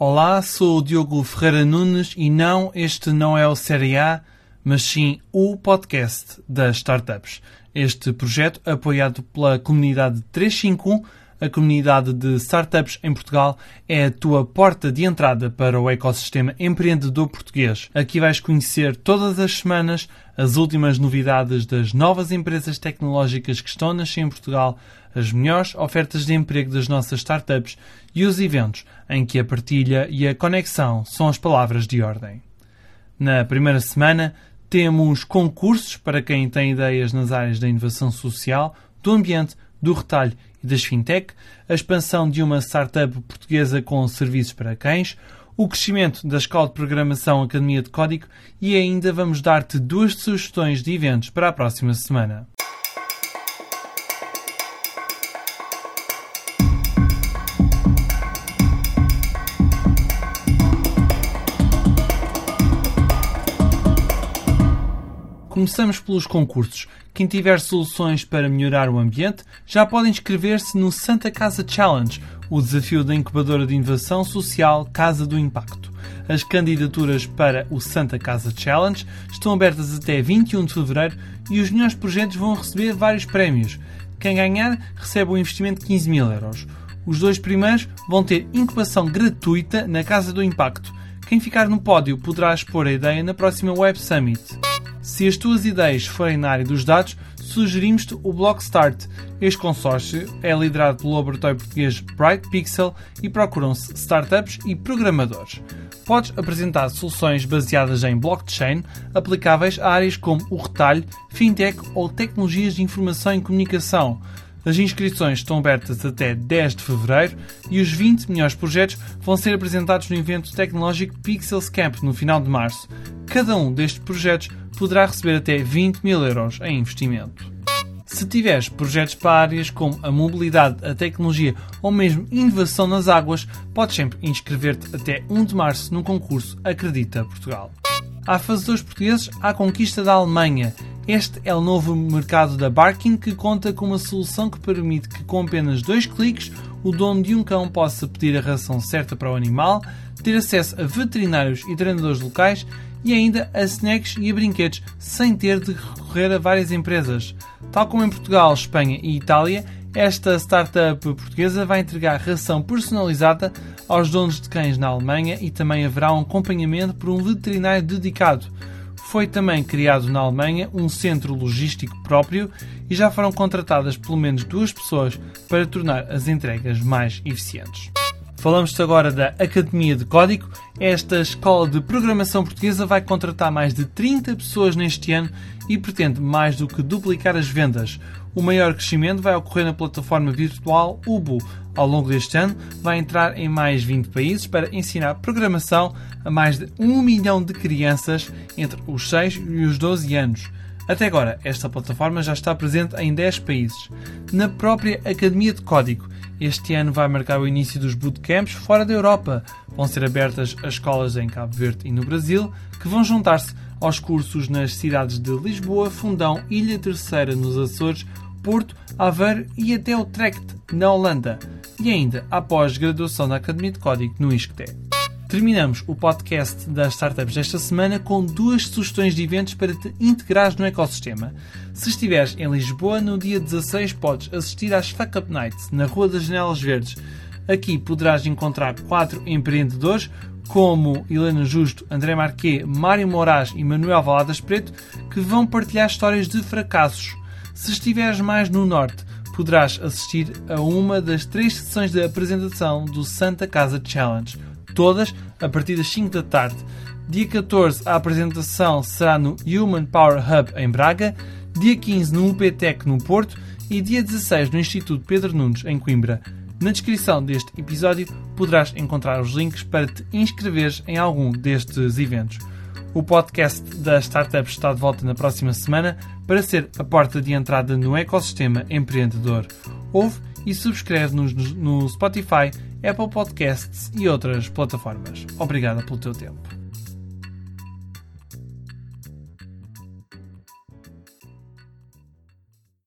Olá, sou o Diogo Ferreira Nunes e não, este não é o Série A, mas sim o podcast das startups. Este projeto, apoiado pela comunidade 351, a comunidade de startups em Portugal, é a tua porta de entrada para o ecossistema empreendedor português. Aqui vais conhecer todas as semanas as últimas novidades das novas empresas tecnológicas que estão a nascer em Portugal, as melhores ofertas de emprego das nossas startups e os eventos em que a partilha e a conexão são as palavras de ordem. Na primeira semana, temos concursos para quem tem ideias nas áreas da inovação social, do ambiente, do retalho e das fintech, a expansão de uma startup portuguesa com serviços para cães, o crescimento da Escola de Programação Academia de Código e ainda vamos dar-te duas sugestões de eventos para a próxima semana. Começamos pelos concursos. Quem tiver soluções para melhorar o ambiente já pode inscrever-se no Santa Casa Challenge, o desafio da incubadora de inovação social Casa do Impacto. As candidaturas para o Santa Casa Challenge estão abertas até 21 de fevereiro e os melhores projetos vão receber vários prémios. Quem ganhar recebe um investimento de 15 mil euros. Os dois primeiros vão ter incubação gratuita na Casa do Impacto. Quem ficar no pódio poderá expor a ideia na próxima Web Summit. Se as tuas ideias forem na área dos dados, sugerimos-te o Blockstart. Este consórcio é liderado pelo laboratório português Bright Pixel e procuram-se startups e programadores. Podes apresentar soluções baseadas em blockchain aplicáveis a áreas como o retalho, fintech ou tecnologias de informação e comunicação. As inscrições estão abertas até 10 de fevereiro e os 20 melhores projetos vão ser apresentados no evento tecnológico Pixels Camp no final de março. Cada um destes projetos poderá receber até 20 mil euros em investimento. Se tiveres projetos para áreas como a mobilidade, a tecnologia ou mesmo inovação nas águas, podes sempre inscrever-te até 1 de março no concurso Acredita Portugal. Há fazedores portugueses à conquista da Alemanha. Este é o novo mercado da Barking que conta com uma solução que permite que com apenas dois cliques o dono de um cão possa pedir a ração certa para o animal, ter acesso a veterinários e treinadores locais e ainda a snacks e a brinquedos, sem ter de recorrer a várias empresas. Tal como em Portugal, Espanha e Itália, esta startup portuguesa vai entregar ração personalizada aos donos de cães na Alemanha e também haverá um acompanhamento por um veterinário dedicado. Foi também criado na Alemanha um centro logístico próprio e já foram contratadas pelo menos duas pessoas para tornar as entregas mais eficientes. Falamos agora da Academia de Código. Esta escola de programação portuguesa vai contratar mais de 30 pessoas neste ano e pretende mais do que duplicar as vendas. O maior crescimento vai ocorrer na plataforma virtual Ubu. Ao longo deste ano, vai entrar em mais 20 países para ensinar programação a mais de 1 milhão de crianças entre os 6 e os 12 anos. Até agora, esta plataforma já está presente em 10 países. Na própria Academia de Código, este ano vai marcar o início dos bootcamps fora da Europa. Vão ser abertas as escolas em Cabo Verde e no Brasil, que vão juntar-se aos cursos nas cidades de Lisboa, Fundão, Ilha Terceira nos Açores, Porto, Aveiro e até Utrecht, na Holanda. E ainda a pós-graduação da Academia de Código no ISCTE. Terminamos o podcast das startups desta semana com duas sugestões de eventos para te integrares no ecossistema. Se estiveres em Lisboa, no dia 16 podes assistir às Fuck Up Nights, na Rua das Janelas Verdes. Aqui poderás encontrar quatro empreendedores, como Helena Justo, André Marquet, Mário Moraes e Manuel Valadas Preto, que vão partilhar histórias de fracassos. Se estiveres mais no norte, poderás assistir a uma das três sessões de apresentação do Santa Casa Challenge todas a partir das 5 da tarde. Dia 14, a apresentação será no Human Power Hub em Braga, dia 15 no UPTEC no Porto e dia 16 no Instituto Pedro Nunes em Coimbra. Na descrição deste episódio poderás encontrar os links para te inscreveres em algum destes eventos. O podcast da Startup está de volta na próxima semana para ser a porta de entrada no ecossistema empreendedor. Ouve e subscreve-nos no Spotify, Apple Podcasts e outras plataformas. Obrigada pelo teu tempo.